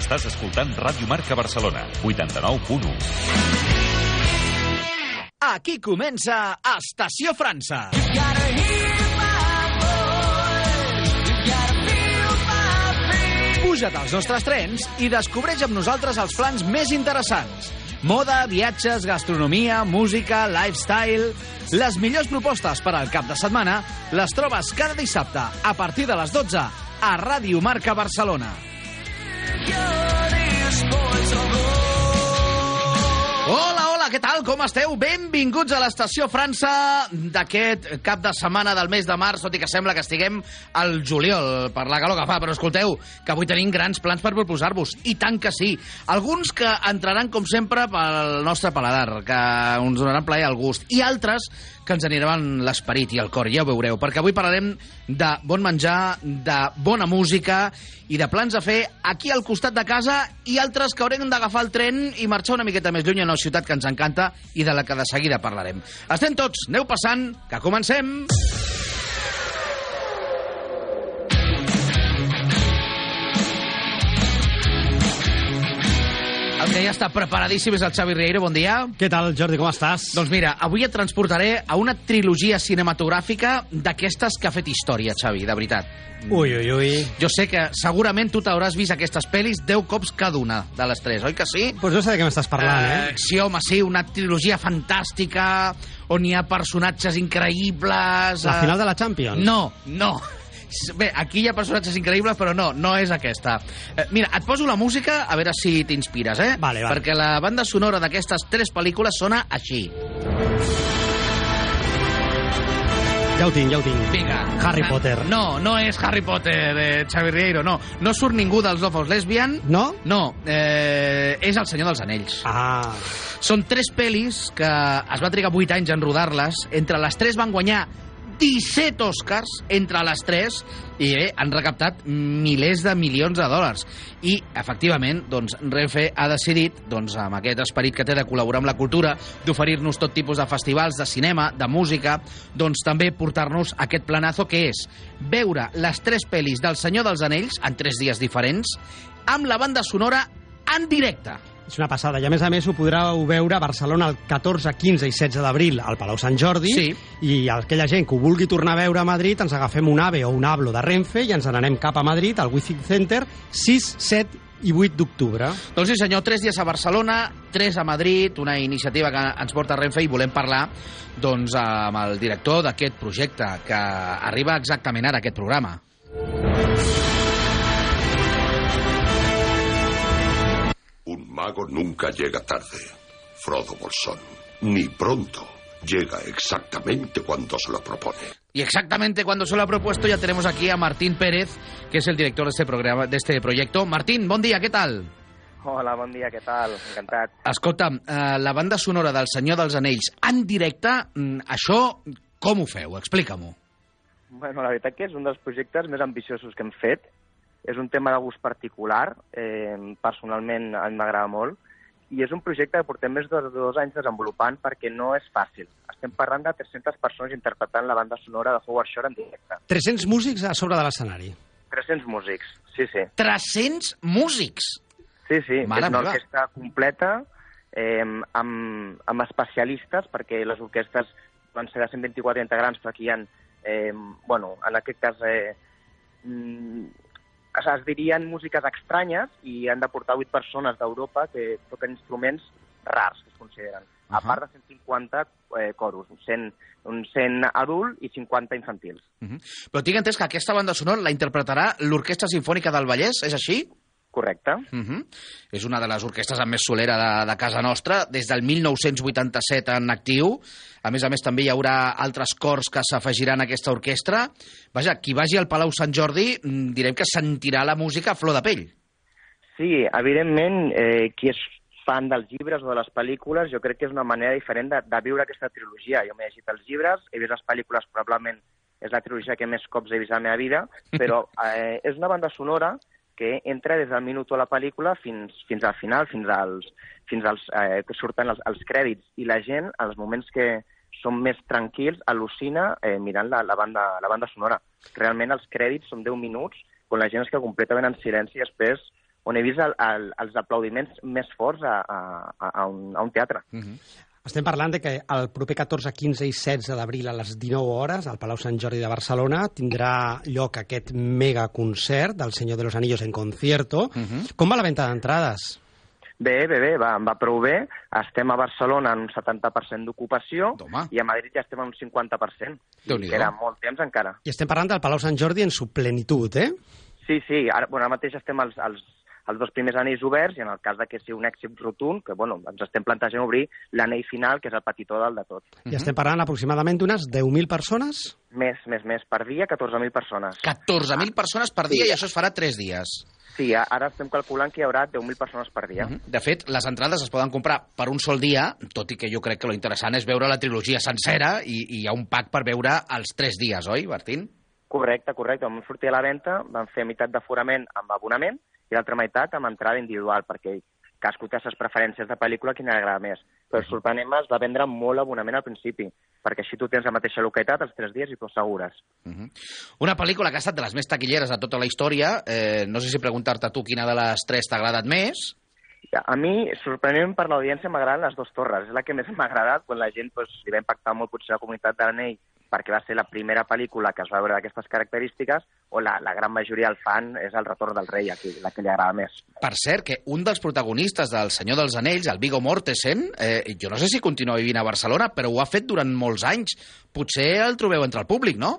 Estàs escoltant Ràdio Marca Barcelona, 89.1. Aquí comença Estació França. Puja't als nostres trens i descobreix amb nosaltres els plans més interessants. Moda, viatges, gastronomia, música, lifestyle... Les millors propostes per al cap de setmana les trobes cada dissabte a partir de les 12 a Ràdio Marca Barcelona. Hola, hola, què tal? Com esteu? Benvinguts a l'Estació França d'aquest cap de setmana del mes de març, tot i que sembla que estiguem al juliol per la calor que fa, però escolteu, que avui tenim grans plans per proposar-vos, i tant que sí. Alguns que entraran, com sempre, pel nostre paladar, que ens donaran plaer al gust, i altres que ens aniran l'esperit i el cor, ja ho veureu, perquè avui parlarem de bon menjar, de bona música i de plans a fer aquí al costat de casa i altres que haurem d'agafar el tren i marxar una miqueta més lluny a una ciutat que ens encanta i de la que de seguida parlarem. Estem tots, aneu passant, que comencem! El que ja està preparadíssim és el Xavi Rieiro, bon dia. Què tal, Jordi, com estàs? Doncs mira, avui et transportaré a una trilogia cinematogràfica d'aquestes que ha fet història, Xavi, de veritat. Ui, ui, ui. Jo sé que segurament tu t'hauràs vist aquestes pel·lis 10 cops cada una de les tres, oi que sí? Pues no sé de què m'estàs parlant, eh? Eh, sí, home, sí, una trilogia fantàstica on hi ha personatges increïbles... La eh, final de la Champions? No, no. Bé, aquí hi ha personatges increïbles, però no, no és aquesta. Eh, mira, et poso la música a veure si t'inspires, eh? Vale, vale. Perquè la banda sonora d'aquestes tres pel·lícules sona així. Ja ho tinc, ja ho tinc. Vinga. Harry Potter. No, no és Harry Potter, eh, Xavi Rieiro, no. No surt ningú dels Love of Lesbian. No? No, eh, és El Senyor dels Anells. Ah, Són tres pel·lis que es va trigar 8 anys en rodar-les. Entre les tres van guanyar 17 Oscars entre les tres i eh, han recaptat milers de milions de dòlars. I, efectivament, doncs, Renfe ha decidit, doncs, amb aquest esperit que té de col·laborar amb la cultura, d'oferir-nos tot tipus de festivals de cinema, de música, doncs també portar-nos aquest planazo que és veure les tres pel·lis del Senyor dels Anells en tres dies diferents amb la banda sonora en directe. És una passada. I a més a més ho podreu veure a Barcelona el 14, 15 i 16 d'abril al Palau Sant Jordi. Sí. I aquella gent que ho vulgui tornar a veure a Madrid ens agafem un AVE o un ABLO de Renfe i ens n'anem cap a Madrid, al Wifi Center, 6, 7 i 8 d'octubre. Doncs sí, senyor, tres dies a Barcelona, tres a Madrid, una iniciativa que ens porta Renfe i volem parlar doncs, amb el director d'aquest projecte, que arriba exactament ara, aquest programa. Mago nunca llega tarde, Frodo Bolsón, ni pronto. Llega exactamente cuando se lo propone. Y exactamente cuando se lo ha propuesto ya tenemos aquí a Martín Pérez, que es el director de este, programa, de este proyecto. Martín, bon dia, què tal? Hola, bon dia, què tal? Encantat. Escolta'm, eh, la banda sonora del Senyor dels Anells en directe, mm, això com ho feu? Explica-m'ho. Bueno, la veritat que és un dels projectes més ambiciosos que hem fet. És un tema de gust particular, eh, personalment a mi m'agrada molt, i és un projecte que portem més de dos anys desenvolupant perquè no és fàcil. Estem parlant de 300 persones interpretant la banda sonora de Howard Shore en directe. 300 músics a sobre de l'escenari. 300 músics, sí, sí. 300 músics! Sí, sí, Mare és una meva. orquestra completa eh, amb, amb especialistes perquè les orquestres van ser de 124 integrants, però aquí hi ha, eh, bueno, en aquest cas, eh, mm, es, es dirien músiques estranyes i han de portar 8 persones d'Europa que toquen instruments rars, que es consideren. Uh -huh. A part de 150 eh, coros, 100, un 100 adult i 50 infantils. Uh -huh. Però tinc entès que aquesta banda sonora la interpretarà l'Orquestra Sinfònica del Vallès, és així? Correcte. Uh -huh. És una de les orquestres amb més solera de, de casa nostra, des del 1987 en actiu. A més a més, també hi haurà altres cors que s'afegiran a aquesta orquestra. Vaja, qui vagi al Palau Sant Jordi, mm, direm que sentirà la música a flor de pell. Sí, evidentment, eh, qui és fan dels llibres o de les pel·lícules, jo crec que és una manera diferent de, de viure aquesta trilogia. Jo m'he llegit els llibres, he vist les pel·lícules, probablement és la trilogia que més cops he vist a la meva vida, però eh, és una banda sonora que entra des del minut de la pel·lícula fins, fins al final, fins als, fins als eh, que surten els, els crèdits. I la gent, als moments que són més tranquils, al·lucina eh, mirant la, la, banda, la banda sonora. Realment els crèdits són 10 minuts, quan la gent es queda completament en silenci i després on he vist el, el, els aplaudiments més forts a, a, a, un, a un teatre. Uh -huh. Estem parlant de que el proper 14, 15 i 16 d'abril a les 19 hores al Palau Sant Jordi de Barcelona tindrà lloc aquest mega concert del Senyor de los Anillos en concierto. Uh -huh. Com va la venda d'entrades? Bé, bé, bé, va, va prou bé. Estem a Barcelona en un 70% d'ocupació i a Madrid ja estem en un 50%. I queda molt temps encara. I estem parlant del Palau Sant Jordi en su plenitud, eh? Sí, sí. Ara, bueno, ara mateix estem als, als els dos primers anells oberts i en el cas de que sigui un èxit rotund, que bueno, ens estem plantejant obrir l'anell final, que és el petitó dalt de tot. I estem parlant aproximadament d'unes 10.000 persones? Més, més, més. Per dia, 14.000 persones. 14.000 persones per dia sí. i això es farà 3 dies. Sí, ara estem calculant que hi haurà 10.000 persones per dia. Uh -huh. De fet, les entrades es poden comprar per un sol dia, tot i que jo crec que lo interessant és veure la trilogia sencera i, i hi ha un pack per veure els 3 dies, oi, Martín? Correcte, correcte. Vam sortir a la venda, vam fer meitat d'aforament amb abonament i l'altra meitat amb entrada individual, perquè cadascú té les preferències de pel·lícula li agrada més. Però sorprenent es va vendre molt abonament al principi, perquè així tu tens la mateixa localitat els tres dies i tu assegures. Uh -huh. Una pel·lícula que ha estat de les més taquilleres de tota la història. Eh, no sé si preguntar-te tu quina de les tres t'ha agradat més. A mi, sorprenent per l'audiència, m'agraden les dues torres. És la que més m'ha agradat, quan la gent pues, li va impactar molt potser la comunitat de l'anell perquè va ser la primera pel·lícula que es va veure d'aquestes característiques, o la, la gran majoria del fan és el retorn del rei, aquí, la que li agrada més. Per cert, que un dels protagonistes del Senyor dels Anells, el Viggo Mortensen, eh, jo no sé si continua vivint a Barcelona, però ho ha fet durant molts anys. Potser el trobeu entre el públic, no?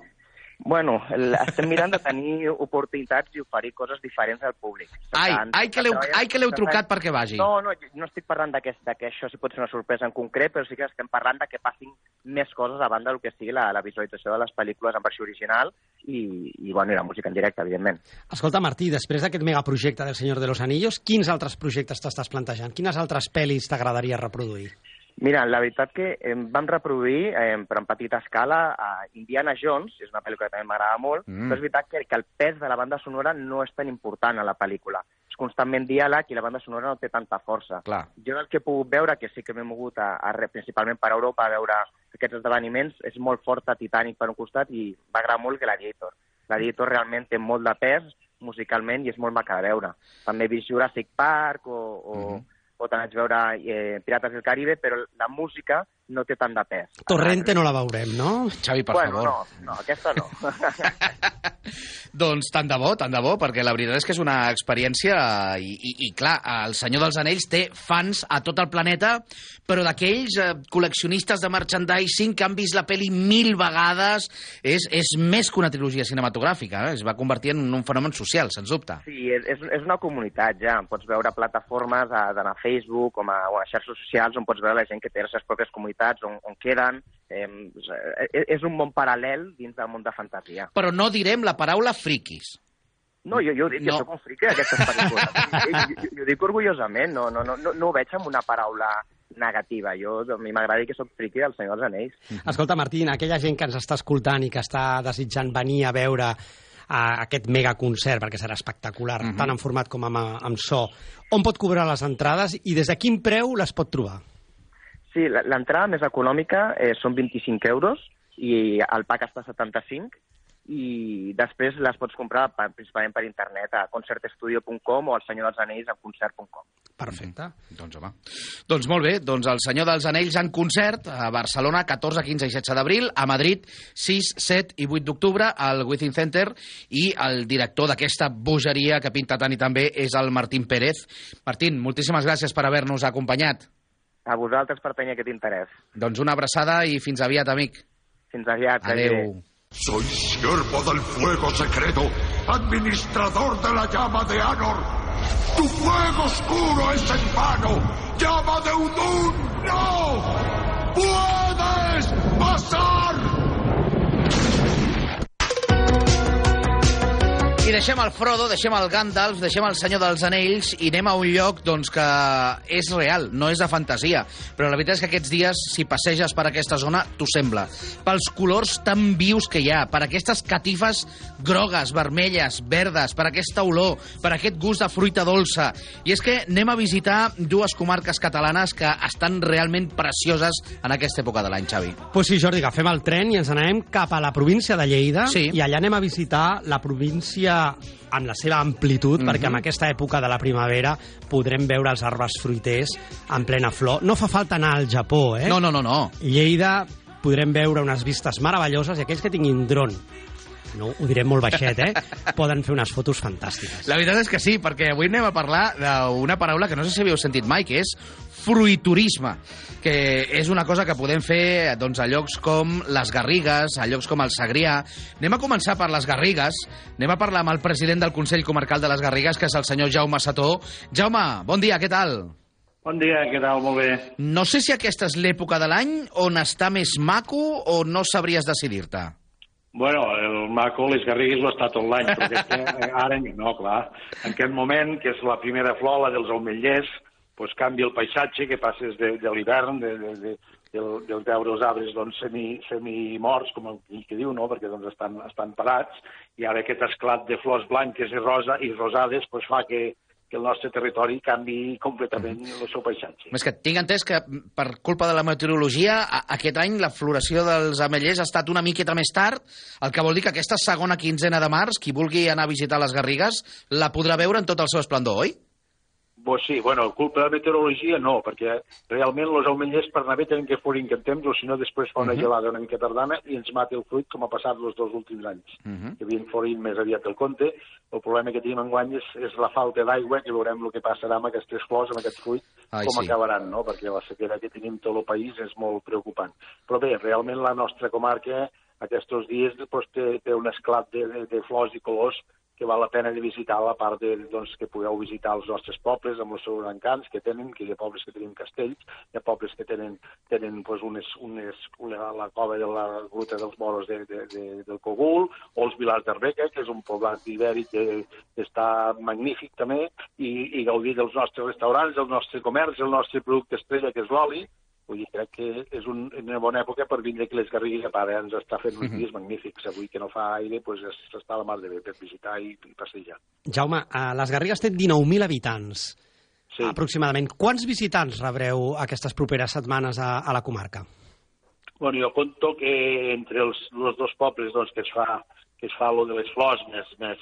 Bueno, estem mirant de tenir oportunitats i oferir coses diferents al públic. Ai, tant, ai que l'heu ai que l'heu trucat perquè vagi. No, no, no estic parlant que, de que això sí pot ser una sorpresa en concret, però sí que estem parlant de que passin més coses a banda del que sigui la, la visualització de les pel·lícules en versió original i, i, bueno, i la música en directe, evidentment. Escolta, Martí, després d'aquest megaprojecte del Senyor de los Anillos, quins altres projectes t'estàs plantejant? Quines altres pel·lis t'agradaria reproduir? Mira, la veritat que eh, vam reproduir, eh, però en petita escala, a Indiana Jones, és una pel·lícula que també m'agrada molt, mm. però és veritat que, que el pes de la banda sonora no és tan important a la pel·lícula. És constantment diàleg i la banda sonora no té tanta força. Clar. Jo el que he pogut veure, que sí que m'he mogut a, a, principalment per Europa a veure aquests esdeveniments, és molt forta Titanic per un costat i m'agrada molt Gladiator. Gladiator realment té molt de pes musicalment i és molt maca de veure. També he vist Jurassic Park o, o mm -hmm o te'n vaig veure eh, Pirates del Caribe, però la música no té tant de pes. Torrente no la veurem, no? Xavi, per bueno, favor. No, no, aquesta no. doncs tant de bo, tant de bo, perquè la veritat és que és una experiència i, i, i clar, El Senyor dels Anells té fans a tot el planeta, però d'aquells eh, col·leccionistes de merchandising que han vist la pel·li mil vegades, és, és més que una trilogia cinematogràfica, eh? es va convertir en un fenomen social, sens dubte. Sí, és, és una comunitat ja, pots veure plataformes d'anar a Facebook o a, o a xarxes socials on pots veure la gent que té les seves pròpies comunitats, on, on queden, eh, és un món paral·lel dins del món de fantasia. Però no direm la paraula friquis. No, jo, jo dic no. que sóc un friqui d'aquestes pel·lícules. jo, jo, jo dic orgullosament, no, no, no, no, no ho veig amb una paraula negativa. Jo, a mi m'agrada dir que sóc friqui del Senyor dels Anells. Escolta, Martín, aquella gent que ens està escoltant i que està desitjant venir a veure a aquest mega concert, perquè serà espectacular, uh -huh. tant en format com amb, amb so. On pot cobrar les entrades i des de quin preu les pot trobar? Sí, l'entrada més econòmica eh, són 25 euros i el pack està a 75 i després les pots comprar per, principalment per internet a concertestudio.com o al Senyor dels Anells a concert.com. Perfecte. Doncs home. Doncs molt bé, doncs el Senyor dels Anells en concert a Barcelona 14, 15 i 16 d'abril, a Madrid 6, 7 i 8 d'octubre al Within Center i el director d'aquesta bogeria que pinta tant i també és el Martín Pérez. Martín, moltíssimes gràcies per haver-nos acompanyat. A vosaltres per tenir aquest interès. Doncs una abraçada i fins aviat, amic. Fins aviat. Adéu. Soy siervo del fuego secreto, administrador de la llama de Anor. Tu fuego oscuro es en vano. ¡Llama de Udun! ¡No! ¡Puedes pasar! I deixem el Frodo, deixem el Gandalf, deixem el Senyor dels Anells i anem a un lloc doncs, que és real, no és de fantasia. Però la veritat és que aquests dies, si passeges per aquesta zona, t'ho sembla. Pels colors tan vius que hi ha, per aquestes catifes grogues, vermelles, verdes, per aquesta olor, per aquest gust de fruita dolça. I és que anem a visitar dues comarques catalanes que estan realment precioses en aquesta època de l'any, Xavi. Pues sí, Jordi, agafem el tren i ens anem cap a la província de Lleida Sí. i allà anem a visitar la província en la seva amplitud, Mhm. perquè en aquesta època de la primavera podrem veure els arbres fruiters en plena flor. No fa falta anar al Japó, eh? No, no, no, no. Lleida podrem veure unes vistes meravelloses i aquells que tinguin dron no ho direm molt baixet, eh? Poden fer unes fotos fantàstiques. La veritat és que sí, perquè avui anem a parlar d'una paraula que no sé si havíeu sentit mai, que és fruiturisme, que és una cosa que podem fer doncs, a llocs com les Garrigues, a llocs com el Segrià. Anem a començar per les Garrigues, anem a parlar amb el president del Consell Comarcal de les Garrigues, que és el senyor Jaume Sató. Jaume, bon dia, què tal? Bon dia, què tal? Molt bé. No sé si aquesta és l'època de l'any on està més maco o no sabries decidir-te. Bueno, maco, les Garrigues, ho està tot l'any, però és que ara, no, clar, en aquest moment, que és la primera flor, la dels ametllers, doncs canvia el paisatge, que passes de, de l'hivern, de, de, de, del, del veure els arbres doncs, semi, semi-morts, com el que diu, no? perquè doncs, estan, estan parats, i ara aquest esclat de flors blanques i rosa i rosades doncs, fa que, que el nostre territori canvi completament el seu paisatge. Més que tinc entès que per culpa de la meteorologia a- aquest any la floració dels ametllers ha estat una miqueta més tard, el que vol dir que aquesta segona quinzena de març, qui vulgui anar a visitar les Garrigues, la podrà veure en tot el seu esplendor, oi? Pues sí, bueno, culpa de la meteorologia no, perquè realment els ametllers per anar bé tenen que florir en temps, o si no després fa una Mhm. gelada una mica tardana i ens mata el fruit com ha passat els dos últims anys, que havien florit més aviat del compte. El problema que tenim enguany és, és la falta d'aigua, que veurem el que passarà amb aquestes flors, amb aquest fruit, Ai, com sí. acabaran, no? perquè la sequera que tenim tot el país és molt preocupant. Però bé, realment la nostra comarca aquests dies doncs, té, té un esclat de, de, de flors i colors que val la pena de visitar la part de, doncs, que pugueu visitar els nostres pobles amb els seus encants que tenen, que hi ha pobles que tenen castells, hi ha pobles que tenen, tenen doncs, unes, unes, una, la cova de la gruta dels moros de, de, de, del Cogul, o els Vilars d'Arbeca, que és un poblat ibèric que, que està magnífic també, i, i gaudir dels nostres restaurants, del nostre comerç, el nostre producte estrella, que és l'oli, Vull dir, crec que és un, una bona època per vindre aquí les Garrigues, a part, eh, ens està fent uns Mhm. dies magnífics. Avui que no fa aire, doncs es- està la mar de bé per visitar i, i passejar. Jaume, a les Garrigues té 19.000 habitants, Sí. aproximadament. Quants visitants rebreu aquestes properes setmanes a, a la comarca? Bueno, jo conto que entre els, els dos pobles doncs, que es fa que es fa lo de les flors més, més,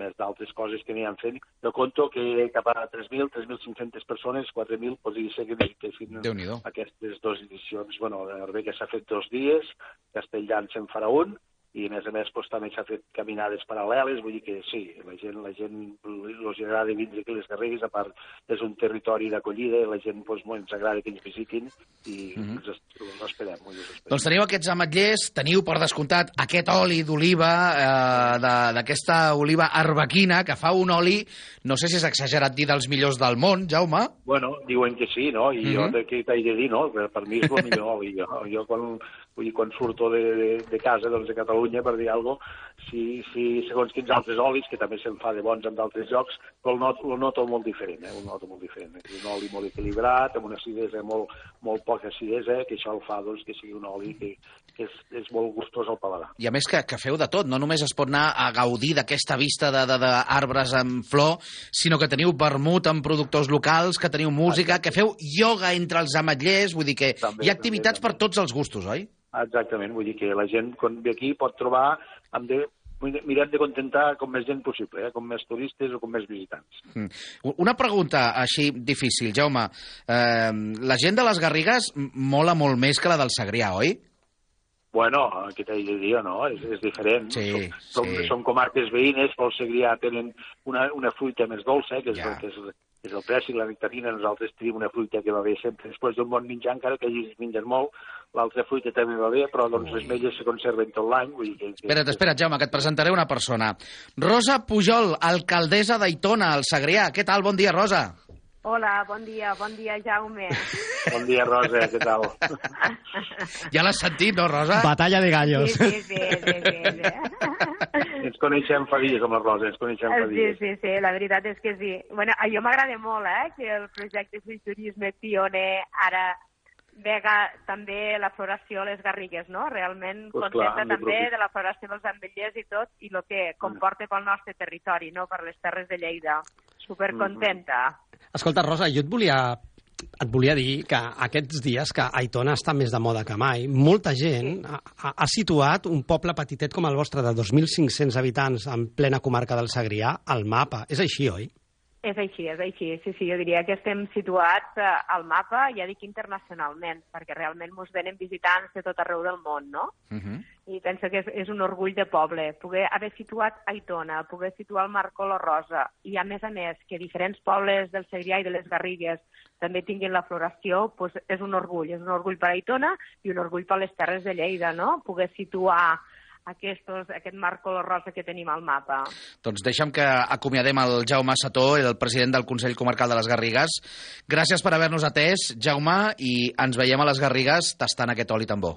més d'altres coses que aniran fent, jo conto que cap a 3.000, 3.500 persones, 4.000, podria ser que Déu-n'hi-do. aquestes dues edicions. Bueno, a Arbeca s'ha fet dos dies, Castelldans se'n farà un, i a més a més doncs, també s'ha fet caminades paral·leles, vull dir que sí, la gent, la gent els agrada vindre aquí les Garrigues, a part és un territori d'acollida, i la gent doncs, molt ens agrada que ens visitin i Mhm. ens es- ho esperem, ho esperem. Doncs teniu aquests ametllers, teniu per descomptat aquest oli d'oliva, eh, de- d'aquesta oliva arbequina, que fa un oli, no sé si és exagerat dir dels millors del món, Jaume. Bueno, diuen que sí, no? I jo Mhm. de què t'he de dir, no? Per, per mi és el millor oli. Jo, jo quan, vull dir, quan surto de, de, de casa, doncs, de Catalunya, per dir alguna cosa, si, si segons quins altres olis, que també se'n fa de bons en d'altres llocs, però el noto, el noto molt diferent, eh? El noto molt diferent. És un oli molt equilibrat, amb una acidesa molt, molt poca acidesa, que això el fa, doncs, que sigui un oli que, que és, és molt gustós al paladar. I a més que, que feu de tot, no només es pot anar a gaudir d'aquesta vista d'arbres en flor, sinó que teniu vermut amb productors locals, que teniu música, que feu ioga entre els ametllers, vull dir que També, hi ha activitats també, per tots els gustos, oi? Exactament, vull dir que la gent quan ve aquí pot trobar, hem de, mirem de contentar com més gent possible, eh? com més turistes o com més visitants. Mm. Una pregunta així difícil, Jaume. Eh, la gent de les Garrigues mola molt més que la del Segrià, oi? Bueno, què t'he de dir, no? És, és diferent. Sí, som, sí. Som, som comarques veïnes, pel Segrià tenen una, una fruita més dolça, que és, Ja. el, que és, és el préssic, la nectarina, nosaltres tenim una fruita que va bé sempre després d'un bon menjar, encara que hagi menjat molt, l'altra fruita també va bé, però doncs, les melles se conserven tot l'any. Vull dir que, que, Espera't, espera't, Jaume, que et presentaré una persona. Rosa Pujol, alcaldessa d'Aitona, al Segrià. Què tal? Bon dia, Rosa. Hola, bon dia, bon dia, Jaume. Bon dia, Rosa, què tal? Ja l'has sentit, no, Rosa? Batalla de gallos. Sí, sí, sí, sí, sí, sí. ens coneixem fa dies amb la Rosa, ens coneixem fa Sí, dies. sí, sí, la veritat és que sí. Bueno, a jo m'agrada molt, eh, que el projecte Fruiturisme pioner ara vega també la floració a les Garrigues, no? Realment Pues contenta clar, també de la floració dels ametllers i tot, i el que comporta pel nostre territori, no? Per les terres de Lleida. Supercontenta. Escolta, Rosa, jo et volia et volia dir que aquests dies que Aitona està més de moda que mai, molta gent ha, ha- ha situat un poble petitet com el vostre de 2.500 habitants en plena comarca del Segrià al mapa. És així, oi? És així, és així. Sí, sí, jo diria que estem situats eh, al mapa, ja dic internacionalment, perquè realment ens venen visitants de tot arreu del món, no? Uh -huh. I penso que és, és un orgull de poble. Poder haver situat Aitona, poder situar el Marco la Rosa, i a més a més que diferents pobles del Segrià i de les Garrigues també tinguin la floració, doncs és un orgull. És un orgull per Aitona i un orgull per les Terres de Lleida, no? Poder situar aquestos, aquest Marco la Rosa que tenim al mapa. Doncs deixa'm que acomiadem el Jaume Sató, el president del Consell Comarcal de les Garrigues. Gràcies per haver-nos atès, Jaume, i ens veiem a les Garrigues tastant aquest oli tan bo.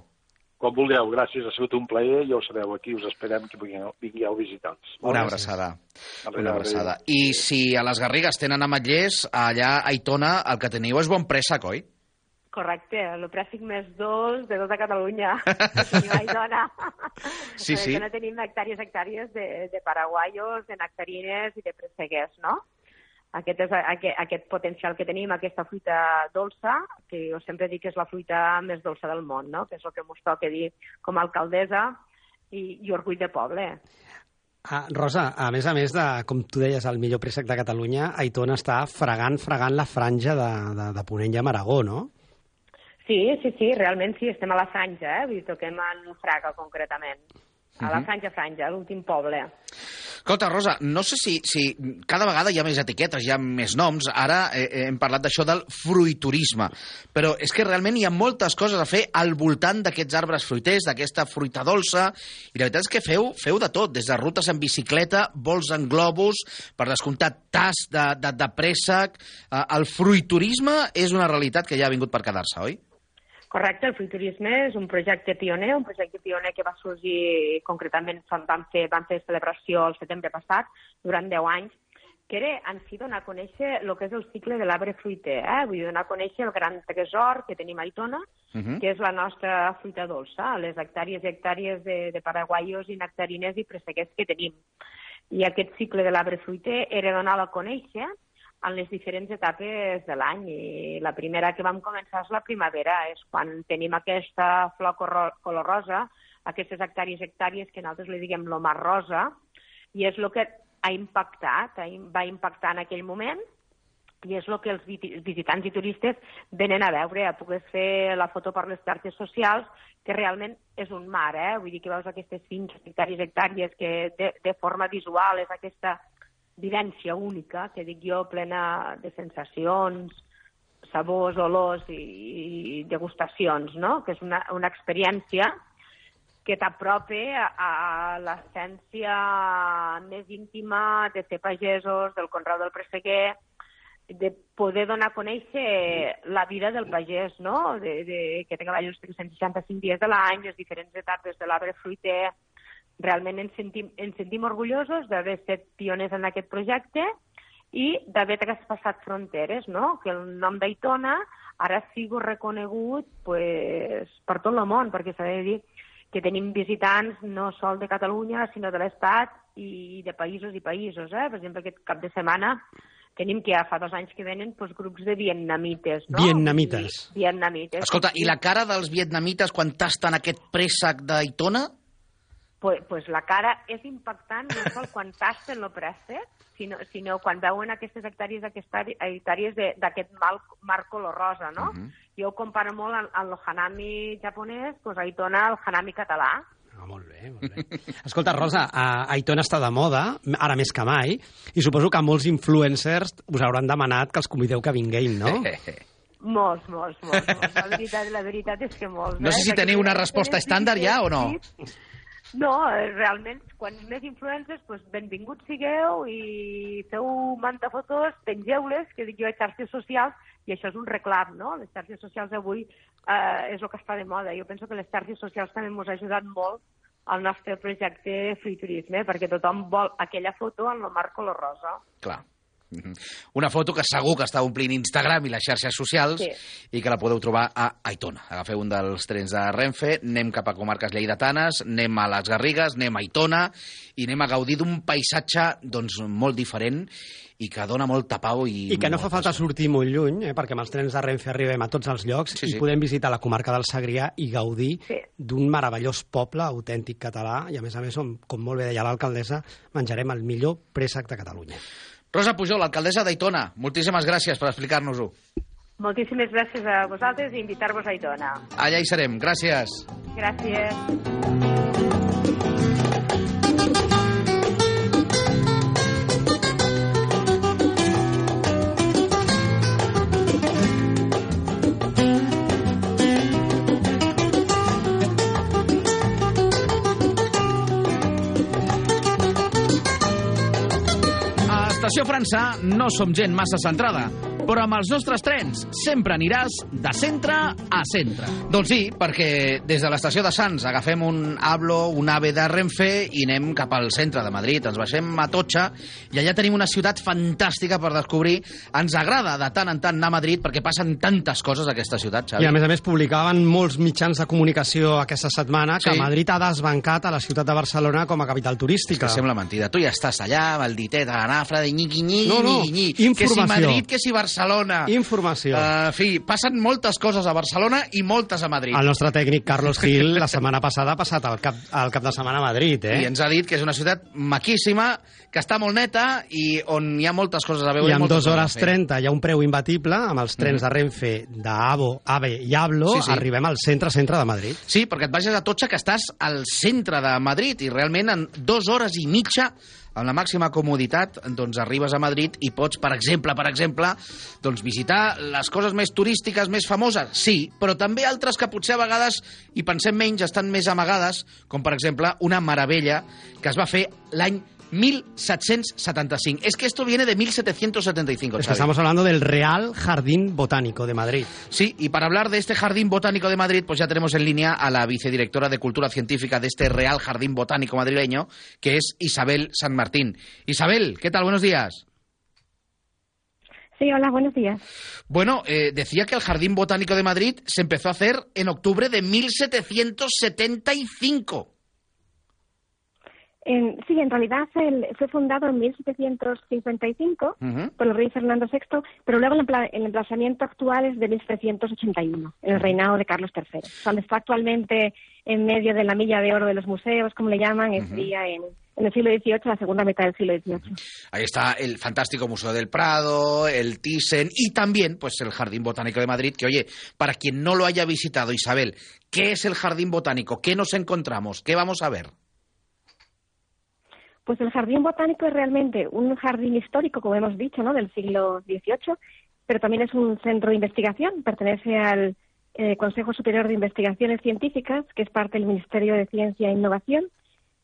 Com vulgueu, gràcies, ha sigut un plaer, ja ho sabeu, aquí us esperem que vingueu, visitar-nos. Una abraçada. Una abraçada. I si a les Garrigues tenen ametllers, allà a Aitona el que teniu és bon préssec, oi? Correcte, el prèssic més dolç de tota Catalunya. Tenim Aitona. Sí, sí. Que no tenim hectàrees hectàrees de, de paraguaios, de nectarines i de presseguers, no? Aquest és aquest, aquest potencial que tenim, aquesta fruita dolça, que jo sempre dic que és la fruita més dolça del món, no? que és el que ens toca dir com a alcaldessa i, i orgull de poble. Ah, Rosa, a més a més de, com tu deies, el millor préssec de Catalunya, Aitona està fregant, fregant la franja de, de, de Ponent i Amaragó, no? Sí, sí, sí, realment sí, estem a la franja, eh? Vull dir, toquem en Fraga, concretament. A la Mhm. franja, franja, l'últim poble. Escolta, Rosa, no sé si, si cada vegada hi ha més etiquetes, hi ha més noms. Ara eh, hem parlat d'això del fruiturisme, però és que realment hi ha moltes coses a fer al voltant d'aquests arbres fruiters, d'aquesta fruita dolça, i la veritat és que feu, feu de tot, des de rutes en bicicleta, vols en globus, per descomptat tas de, de, de préssec... Eh, el fruiturisme és una realitat que ja ha vingut per quedar-se, oi? Correcte, el fruiturisme és un projecte pioner, un projecte pioner que va sorgir concretament, vam fer, vam fer celebració el setembre passat, durant 10 anys, que era en si donar a conèixer el que és el cicle de l'arbre fruiter, eh? vull dir, donar a conèixer el gran tresor que tenim a Aitona, Mhm. que és la nostra fruita dolça, les hectàrees i hectàrees de, de paraguaios i nectarines i presseguers que tenim. I aquest cicle de l'arbre fruiter era donar a conèixer en les diferents etapes de l'any. I la primera que vam començar és la primavera, és quan tenim aquesta flor color rosa, aquestes hectàrees hectàrees que nosaltres li diguem mar rosa, i és el que ha impactat, va impactar en aquell moment, i és el que els visitants i turistes venen a veure, a poder fer la foto per les xarxes socials, que realment és un mar, eh? Vull dir que veus aquestes finques, hectàrees, hectàrees, que de, de forma visual és aquesta vivència única, que dic jo, plena de sensacions, sabors, olors i, i degustacions, no? Que és una, una experiència que t'apropa a, a l'essència més íntima de ser pagesos, del conreu del presseguer, de poder donar a conèixer la vida del pagès, no? De, de, que treballa els 365 dies de l'any, les diferents etapes de l'arbre fruiter. Realment ens sentim, ens sentim orgullosos d'haver estat pioners en aquest projecte i d'haver traspassat fronteres, no? Que el nom d'Aitona ara sigui reconegut pues, per tot el món, perquè s'ha de dir que tenim visitants no sol de Catalunya, sinó de l'Estat i de països i països. Eh? Per exemple, aquest cap de setmana tenim que ja fa dos anys que venen pues, grups de vietnamites. No? Vietnamites. I, vietnamites. Escolta, i la cara dels vietnamites quan tasten aquest préssec d'Aitona? Pues, pues la cara és impactant no sol quan tasten el préstec, sinó, sinó quan veuen aquestes hectàrees hectàrees d'aquest mar color rosa, no? Uh -huh. Jo ho comparo molt amb, amb el hanami japonès, pues Aitona el hanami català. Ah, molt bé, molt bé. Escolta, Rosa, a Aitona està de moda, ara més que mai, i suposo que molts influencers us hauran demanat que els convideu que vinguin, no? Molts, molts, molts, molts. La veritat, la veritat és que molts. No sé si eh? teniu una resposta estàndard ja o no. No, eh, realment, quan més influencers, doncs benvinguts sigueu i feu manta fotos, pengeu-les, que dic jo, a xarxes socials, i això és un reclam, no? Les xarxes socials avui eh, és el que està de moda. Jo penso que les xarxes socials també ens ha ajudat molt al nostre projecte Free Turisme, perquè tothom vol aquella foto en el mar color rosa. Clar. Una foto que segur que està omplint Instagram i les xarxes socials sí. i que la podeu trobar a Aitona. Agafeu un dels trens de Renfe, anem cap a comarques lleidatanes, anem a les Garrigues, anem a Aitona i anem a gaudir d'un paisatge doncs, molt diferent i que dona molta pau. I, I que no fa falta sortir molt lluny, eh, perquè amb els trens de Renfe arribem a tots els llocs sí, sí. i podem visitar la comarca del Segrià i gaudir sí. d'un meravellós poble autèntic català i, a més a més, com, com molt bé deia l'alcaldessa, menjarem el millor préssec de Catalunya. Rosa Pujol, alcaldessa d'Aitona, moltíssimes gràcies per explicar-nos-ho. Moltíssimes gràcies a vosaltres i invitar-vos a Aitona. Allà hi serem. Gràcies. Gràcies. França no som gent massa centrada, però amb els nostres trens sempre aniràs de centre a centre. Doncs sí, perquè des de l'estació de Sants agafem un Hablo, un AVE de Renfe i anem cap al centre de Madrid. Ens baixem a Totxa i allà tenim una ciutat fantàstica per descobrir. Ens agrada de tant en tant anar a Madrid perquè passen tantes coses a aquesta ciutat, Xavi. I a més a més publicaven molts mitjans de comunicació aquesta setmana que Sí. Madrid ha desbancat a la ciutat de Barcelona com a capital turística. Que sembla mentida. Tu ja estàs allà, amb el ditet a la nafra de nyiqui, nyiqui, No, no, nyiqui, nyiqui. Que si informació. Madrid, que si Barcelona. Informació. Uh, en fi, passen moltes coses a Barcelona i moltes a Madrid. El nostre tècnic Carlos Gil la setmana passada ha passat el cap, el cap de setmana a Madrid, eh? I ens ha dit que és una ciutat maquíssima, que està molt neta i on hi ha moltes coses a veure. I en dues hores fer. 30 hi ha un preu imbatible amb els trens de Renfe d'Avo, AVE i Hablo. Sí, sí. Arribem al centre-centre de Madrid. Sí, perquè et vagis a Totxa, que estàs al centre de Madrid i realment en dues hores i mitja amb la màxima comoditat, doncs arribes a Madrid i pots, per exemple, per exemple, doncs visitar les coses més turístiques, més famoses, sí, però també altres que potser a vegades, i pensem menys, estan més amagades, com per exemple una meravella que es va fer l'any 1775. Es que esto viene de 1775, Es que Xavi. estamos hablando del Real Jardín Botánico de Madrid. Sí, y para hablar de este Jardín Botánico de Madrid, pues ya tenemos en línea a la vicedirectora de Cultura Científica de este Real Jardín Botánico madrileño, que es Isabel San Martín. Isabel, ¿qué tal? Buenos días. Sí, hola, buenos días. Bueno, eh, decía que el Jardín Botánico de Madrid se empezó a hacer en octubre de 1775. En- sí, en realidad el- fue fundado en 1755 Ujú. por el rey Fernando VI, pero luego el, el emplazamiento actual es de 1781, en el reinado de Carlos III. Cuando está actualmente en medio de la milla de oro de los museos, como le llaman, estaría en, en el siglo XVIII, la segunda mitad del siglo XVIII. Ahí está el fantástico Museo del Prado, el Thyssen y también pues el Jardín Botánico de Madrid, que oye, para quien no lo haya visitado, Isabel, ¿qué es el Jardín Botánico? ¿Qué nos encontramos? ¿Qué vamos a ver? Pues el jardín botánico es realmente un jardín histórico, como hemos dicho, ¿no? del siglo XVIII, pero también es un centro de investigación. Pertenece al eh, Consejo Superior de Investigaciones Científicas, que es parte del Ministerio de Ciencia e Innovación,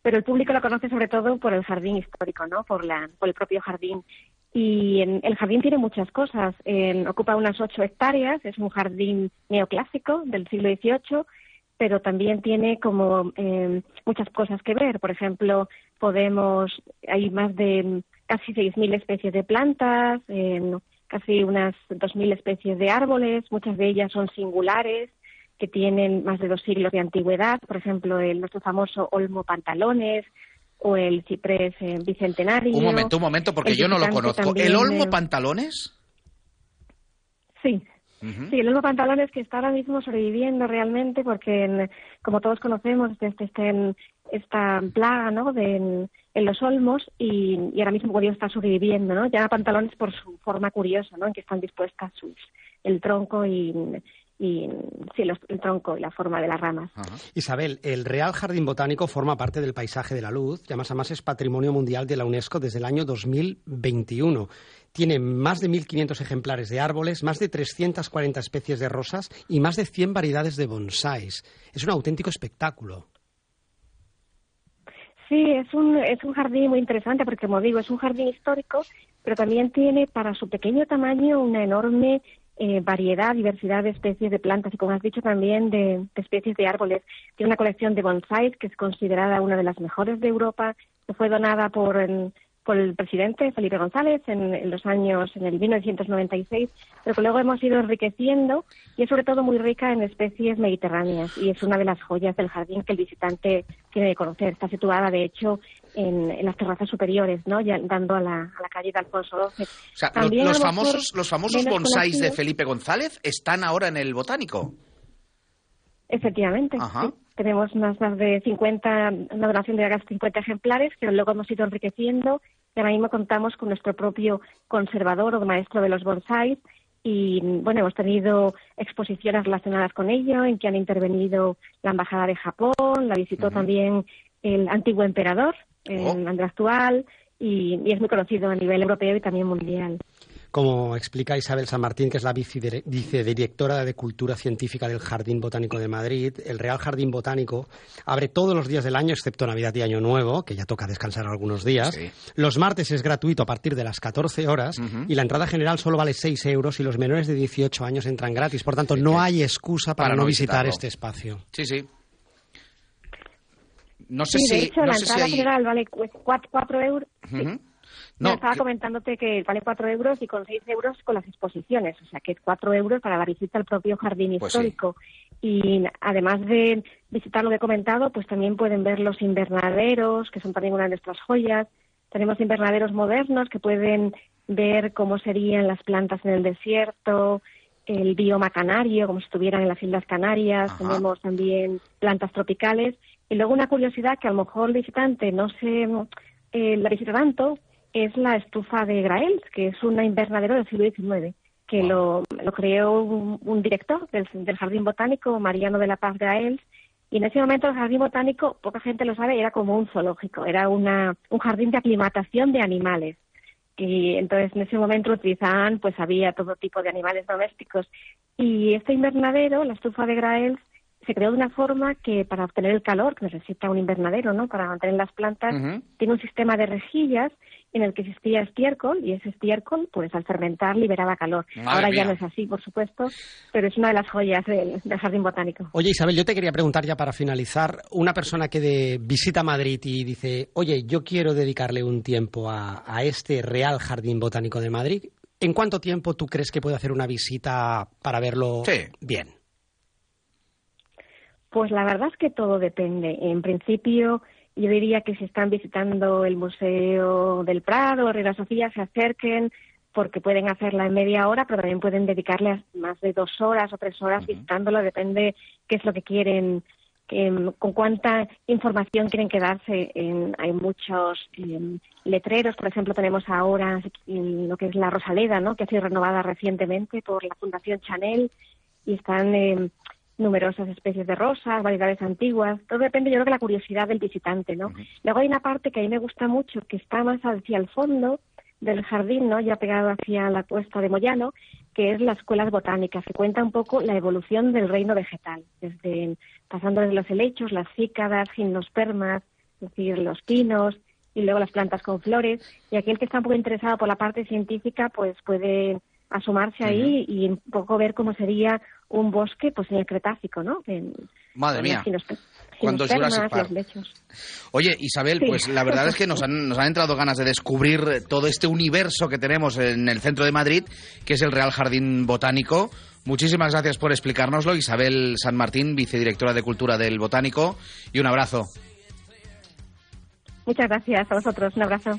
pero el público lo conoce sobre todo por el jardín histórico, ¿no? Por, la, por el propio jardín. Y en- el jardín tiene muchas cosas. Ocupa unas ocho hectáreas, es un jardín neoclásico del siglo XVIII, pero también tiene como eh, muchas cosas que ver. Por ejemplo, podemos, hay más de mm, casi 6.000 especies de plantas, eh, casi unas 2.000 especies de árboles, muchas de ellas son singulares, que tienen más de dos siglos de antigüedad. Por ejemplo, el nuestro famoso olmo pantalones o el ciprés eh, bicentenario. Un momento, un momento, porque yo no lo conozco. ¿El Olmo Pantalones? Sí. Sí, el Olmo Pantalones que está ahora mismo sobreviviendo realmente porque, en- como todos conocemos, desde este en, esta plaga ¿no? de, en, en los olmos y, y ahora mismo Dios está sobreviviendo, ¿no? Llama pantalones por su forma curiosa, ¿no? En que están dispuestas sus, el tronco y, y sí, los, el tronco y la forma de las ramas. Isabel, el Real Jardín Botánico forma parte del paisaje de la luz, y además es Patrimonio Mundial de la UNESCO desde el año 2021. Tiene más de 1.500 ejemplares de árboles, más de 340 especies de rosas y más de 100 variedades de bonsáis. Es un auténtico espectáculo. Sí, es un, es un jardín muy interesante porque, como digo, es un jardín histórico, pero también tiene para su pequeño tamaño una enorme eh, variedad, diversidad de especies de plantas y, como has dicho, también de, especies de árboles. Tiene una colección de bonsáis que es considerada una de las mejores de Europa, que fue donada por, en, por el presidente Felipe González en, en, los años, en el 1996, pero que luego hemos ido enriqueciendo y es sobre todo muy rica en especies mediterráneas y es una de las joyas del jardín que el visitante tiene que conocer. Está situada, de hecho, en, en las terrazas superiores, ¿no? Ya dando a la, a la calle de Alfonso XII. O sea, También, los, famosos, los famosos bonsáis de Felipe González están ahora en el botánico. Efectivamente. Ajá. Sí. Tenemos más, de 50, una donación de casi 50 ejemplares que luego hemos ido enriqueciendo y ahora mismo contamos con nuestro propio conservador o maestro de los bonsáis y bueno, hemos tenido exposiciones relacionadas con ello en que han intervenido la Embajada de Japón, la visitó uh -huh. también el antiguo emperador, el oh. Andrés actual, y, y, es muy conocido a nivel europeo y también mundial. Como explica Isabel San Martín, que es la vicedirectora de Cultura Científica del Jardín Botánico de Madrid, el Real Jardín Botánico abre todos los días del año, excepto Navidad y Año Nuevo, que ya toca descansar algunos días. Sí. Los martes es gratuito a partir de las 14 horas uh -huh. y la entrada general solo vale 6 euros y los menores de 18 años entran gratis. Por tanto, sí, no hay excusa para, para no visitar este espacio. Sí, sí. No sé sí, si. De hecho, no la entrada si hay... general vale 4 euros. Uh -huh. No, No, estaba que- comentándote que vale 4 euros y con 6 euros con las exposiciones, o sea que es 4 euros para la visita al propio jardín Pues sí. histórico. Y además de visitar lo que he comentado, pues también pueden ver los invernaderos, que son también una de nuestras joyas. Tenemos invernaderos modernos que pueden ver cómo serían las plantas en el desierto, el bioma canario, como si estuvieran en las Islas Canarias. Ajá. Tenemos también plantas tropicales. Y luego una curiosidad que a lo mejor el visitante no se eh, la visita tanto es la estufa de Graels, que es un invernadero del siglo XIX, que lo, lo creó un, un director del, del Jardín Botánico, Mariano de la Paz Graels, y en ese momento el Jardín Botánico, poca gente lo sabe, era como un zoológico, era una, un jardín de aclimatación de animales. Y entonces en ese momento utilizaban, pues había todo tipo de animales domésticos. Y este invernadero, la estufa de Graels, se creó de una forma que para obtener el calor que necesita un invernadero, ¿no? Para mantener las plantas, tiene un sistema de rejillas en el que existía estiércol y ese estiércol, pues al fermentar liberaba calor. Madre Ahora mía. ya no es así, por supuesto, pero es una de las joyas del, del jardín botánico. Oye, Isabel, yo te quería preguntar ya para finalizar, una persona que de, visita Madrid y dice, oye, yo quiero dedicarle un tiempo a, a este Real Jardín Botánico de Madrid, ¿en cuánto tiempo tú crees que puede hacer una visita para verlo bien? Pues la verdad es que todo depende. En principio, yo diría que si están visitando el Museo del Prado o Reina Sofía, se acerquen porque pueden hacerla en media hora, pero también pueden dedicarle más de dos horas o tres horas visitándolo, depende qué es lo que quieren, con cuánta información quieren quedarse. En- hay muchos em, letreros, por ejemplo, tenemos ahora lo que es la Rosaleda, ¿no? que ha sido renovada recientemente por la Fundación Chanel y están em, numerosas especies de rosas, variedades antiguas, todo depende yo creo de la curiosidad del visitante, ¿no? Luego hay una parte que a mí me gusta mucho, que está más hacia el fondo del jardín, ¿no? Ya pegado hacia la cuesta de Moyano, que es las escuelas botánicas, que cuenta un poco la evolución del reino vegetal, desde pasando desde los helechos, las cícadas, gimnospermas, es decir, los pinos, y luego las plantas con flores. Y aquel que está un poco interesado por la parte científica, pues puede asomarse ahí y un poco ver cómo sería un bosque pues en el Cretácico, ¿no? En, Madre mía. las ginospe- Cuando. Oye, Isabel, Sí. pues la verdad es que nos han, nos han entrado ganas de descubrir todo este universo que tenemos en el centro de Madrid, que es el Real Jardín Botánico. Muchísimas gracias por explicárnoslo, Isabel San Martín, vicedirectora de Cultura del Botánico, y un abrazo. Muchas gracias a vosotros. Un abrazo.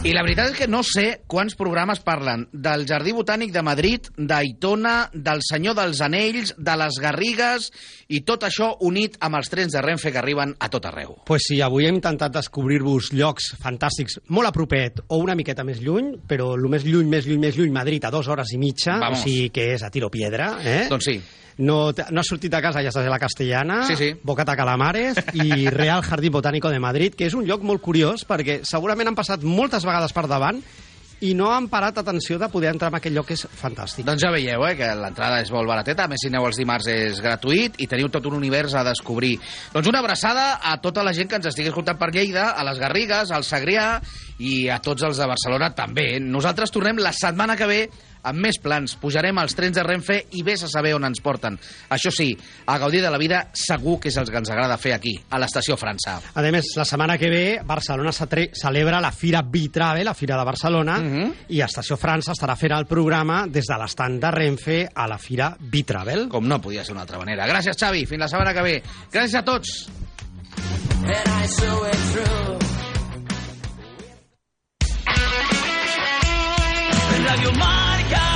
I la veritat és que no sé quants programes parlen del Jardí Botànic de Madrid, d'Aitona, del Senyor dels Anells, de les Garrigues, i tot això unit amb els trens de Renfe que arriben a tot arreu. Pues sí, avui hem intentat descobrir-vos llocs fantàstics molt a propet o una miqueta més lluny, però el més lluny, més lluny, més lluny, Madrid, a dues hores i mitja, Vamos. o sigui que és a tiro piedra. Eh? Doncs sí. No, no has sortit de casa, ja estàs a la Castellana, Sí, sí. Bocata Calamares i Real Jardí Botánico de Madrid, que és un lloc molt curiós perquè segurament han passat moltes vegades per davant i no han parat atenció de poder entrar en aquell lloc que és fantàstic. Doncs ja veieu, eh, que l'entrada és molt barateta, a més si aneu els dimarts és gratuït i teniu tot un univers a descobrir. Doncs una abraçada a tota la gent que ens estigui escoltant per Lleida, a les Garrigues, al Segrià i a tots els de Barcelona també. Nosaltres tornem la setmana que ve amb més plans. Pujarem als trens de Renfe i vés a saber on ens porten. Això sí, a gaudir de la vida segur que és el que ens agrada fer aquí, a l'estació França. A més, la setmana que ve Barcelona celebra la Fira Bitravel, la Fira de Barcelona, i Estació França estarà fent el programa des de l'estand de Renfe a la Fira Bitravel. Com no podia ser d'una altra manera. Gràcies, Xavi. Fins la setmana que ve. Gràcies a tots. And I saw it through. Radio Marca.